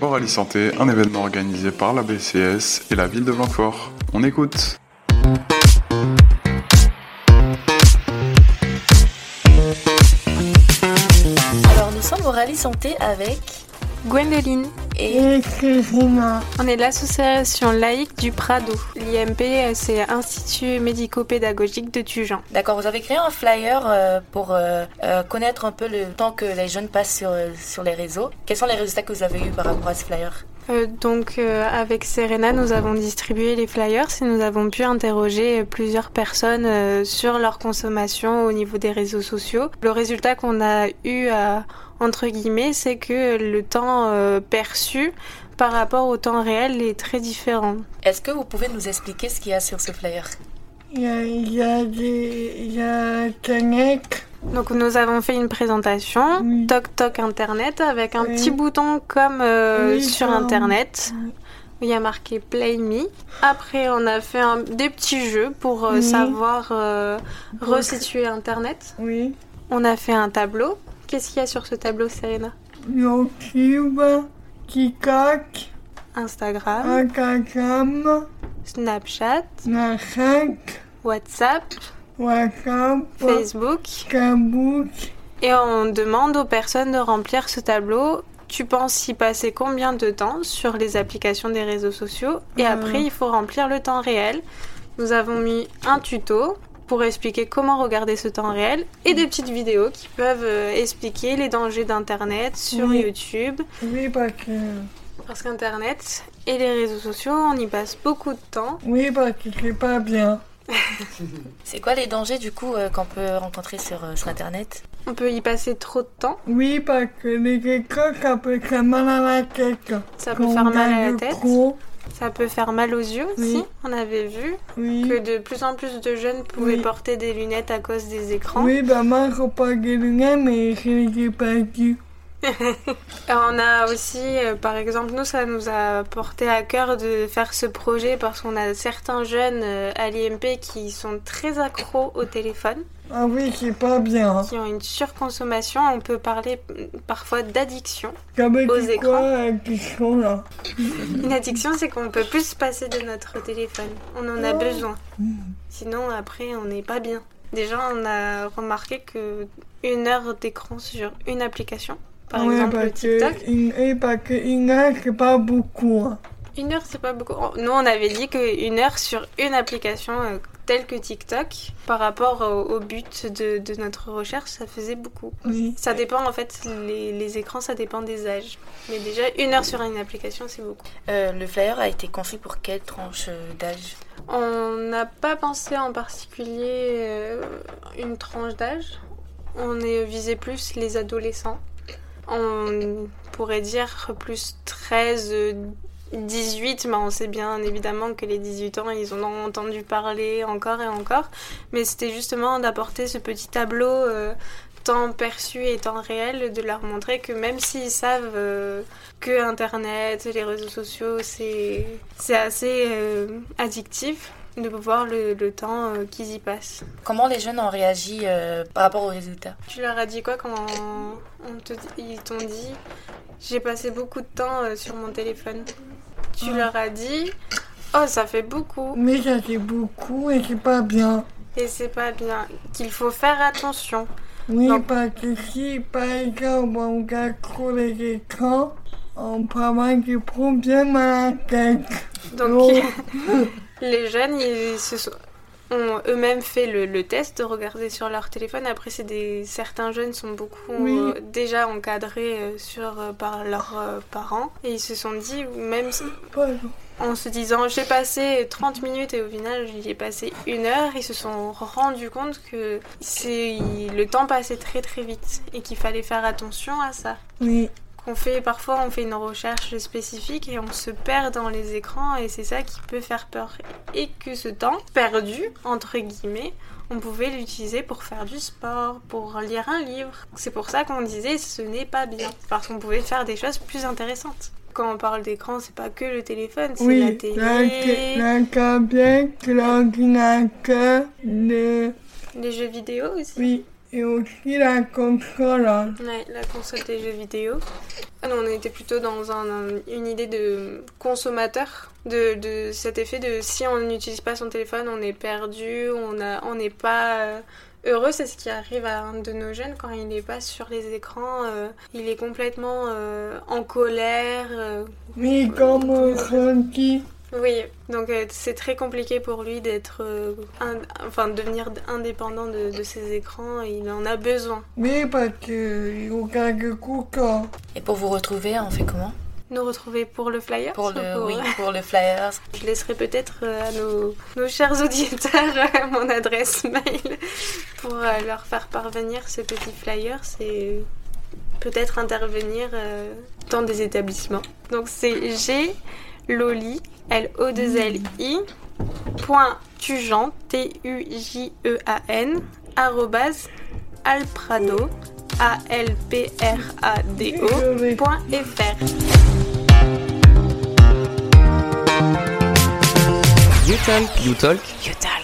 Oralie Santé, un événement organisé par la BCS et la ville de Blanquefort. On écoute. Alors nous sommes Oralie Santé avec Gwendoline. et On est l'association laïque du Prado. L'IMP, c'est Institut médico-pédagogique de Tujan. d'accord, vous avez créé un flyer euh, pour euh, euh, connaître un peu le temps que les jeunes passent sur, sur les réseaux. Quels sont les résultats que vous avez eus par rapport à ce flyer? Euh, donc, euh, avec Serena, nous avons distribué les flyers et nous avons pu interroger plusieurs personnes euh, sur leur consommation au niveau des réseaux sociaux. Le résultat qu'on a eu, à, entre guillemets, c'est que le temps euh, perçu par rapport au temps réel est très différent. Est-ce que vous pouvez nous expliquer ce qu'il y a sur ce flyer? Il y a, il y a des. Il y a Internet. Donc nous avons fait une présentation, Oui. Toc Toc Internet, avec un Oui. petit bouton comme euh, Oui, sur Internet. Oui. Il y a marqué Play Me. Après, on a fait un- des petits jeux pour euh, savoir euh, resituer Internet. Oui. On a fait un tableau. Qu'est-ce qu'il y a sur ce tableau, Serena? YouTube. TikTok. Instagram, Instagram. Snapchat, Snapchat. WhatsApp, WhatsApp. Facebook. Facebook. Et on demande aux personnes de remplir ce tableau. Tu penses y passer combien de temps sur les applications des réseaux sociaux? Et Euh. après, il faut remplir le temps réel. Nous avons mis un tuto pour expliquer comment regarder ce temps réel et des petites vidéos qui peuvent euh, expliquer les dangers d'Internet sur Oui. YouTube. Oui, parce que. Parce qu'Internet et les réseaux sociaux, on y passe beaucoup de temps. Oui, parce que c'est pas bien. C'est quoi les dangers du coup euh, qu'on peut rencontrer sur, euh, sur Internet? On peut y passer trop de temps. Oui, parce que les écoles, ça peut faire mal à la tête. Ça peut Quand faire mal à la tête. trop. Ça peut faire mal aux yeux aussi. Oui. On avait vu Oui. que de plus en plus de jeunes pouvaient Oui. porter des lunettes à cause des écrans. Oui, bah moi, je pas des lunettes, mais je les ai perdues. Et on a aussi, euh, par exemple, nous, ça nous a porté à cœur de faire ce projet parce qu'on a certains jeunes euh, à l'IMP qui sont très accros au téléphone, Ah oui, c'est pas bien. qui ont une surconsommation. On peut parler euh, parfois d'addiction. Aux écrans. quoi, la question, là Une addiction, c'est qu'on peut plus se passer de notre téléphone. On en a Oh. besoin. Sinon, après, on n'est pas bien. Déjà, on a remarqué que une heure d'écran sur une application, par ouais, exemple parce que TikTok, une, et parce que une heure, c'est pas beaucoup. hein. Une heure, c'est pas beaucoup. Nous, on avait dit qu'une heure sur une application euh, telle que TikTok, par rapport au, au but de, de notre recherche, ça faisait beaucoup. Oui. Ça dépend, en fait, les, les écrans, ça dépend des âges. Mais déjà, une heure sur une application, c'est beaucoup. Euh, Le flyer a été conçu pour quelle tranche euh, d'âge? On n'a pas pensé en particulier euh, une tranche d'âge. On est visé plus les adolescents. On pourrait dire plus 13, euh, 18, mais on sait bien évidemment que les 18 ans, ils en ont entendu parler encore et encore. Mais c'était justement d'apporter ce petit tableau euh, temps perçu et temps réel, de leur montrer que même s'ils savent euh, que Internet, les réseaux sociaux, c'est c'est assez euh, addictif, de voir le, le temps euh, qu'ils y passent. Comment les jeunes ont réagi euh, par rapport aux résultats? Tu leur as dit quoi quand on te, ils t'ont dit j'ai passé beaucoup de temps euh, sur mon téléphone? Tu leur as dit oh ça fait beaucoup Mais ça, c'est beaucoup et c'est pas bien. et c'est pas bien qu'il faut faire attention. Oui, Non. parce que si, par exemple, on regarde trop les écrans, on peut avoir des problèmes à la tête. Donc. les jeunes ils se sont ont eux-mêmes fait le, le test de regarder sur leur téléphone. Après, c'est des certains jeunes sont beaucoup Oui. euh, déjà encadrés euh, sur euh, par leurs parents et ils se sont dit même en se disant j'ai passé 30 minutes et au final j'y ai passé une heure, ils se sont rendus compte que c'est le temps passait très très vite et qu'il fallait faire attention à ça. Oui, Qu'on fait parfois on fait une recherche spécifique et on se perd dans les écrans et c'est ça qui peut faire peur et que ce temps perdu entre guillemets on pouvait l'utiliser pour faire du sport, pour lire un livre. C'est pour ça qu'on disait ce n'est pas bien parce qu'on pouvait faire des choses plus intéressantes. Quand on parle d'écran, c'est pas que le téléphone, c'est la oui, la, télé, la tablette, l'ordinateur, le... les jeux vidéo aussi. Oui, et aussi la console. hein. Ouais, la console des jeux vidéo. Ah non, on était plutôt dans un- une idée de consommateur, de, de cet effet de si on n'utilise pas son téléphone, on est perdu, on n'est pas euh, heureux. C'est ce qui arrive à un de nos jeunes quand il n'est pas sur les écrans. euh, il est complètement euh, en colère. euh, Mais comme ressenti, oui, donc euh, c'est très compliqué pour lui d'être, euh, enfin, de devenir indépendant de, de ses écrans. Il en a besoin. mais parce qu'il coups quand. Et pour vous retrouver, on fait comment? Nous retrouver pour le flyer. Pour le, oui, pour le flyers. Je laisserai peut-être euh, à nos, nos chers auditeurs euh, mon adresse mail pour euh, leur faire parvenir ce petit flyer. C'est peut-être intervenir euh, dans des établissements. Donc c'est G Loli L O 2 L I point tujean T U J E A N arrobase alprado A L P R A D O Je vais- point fr. You Talk. You Talk. You talk.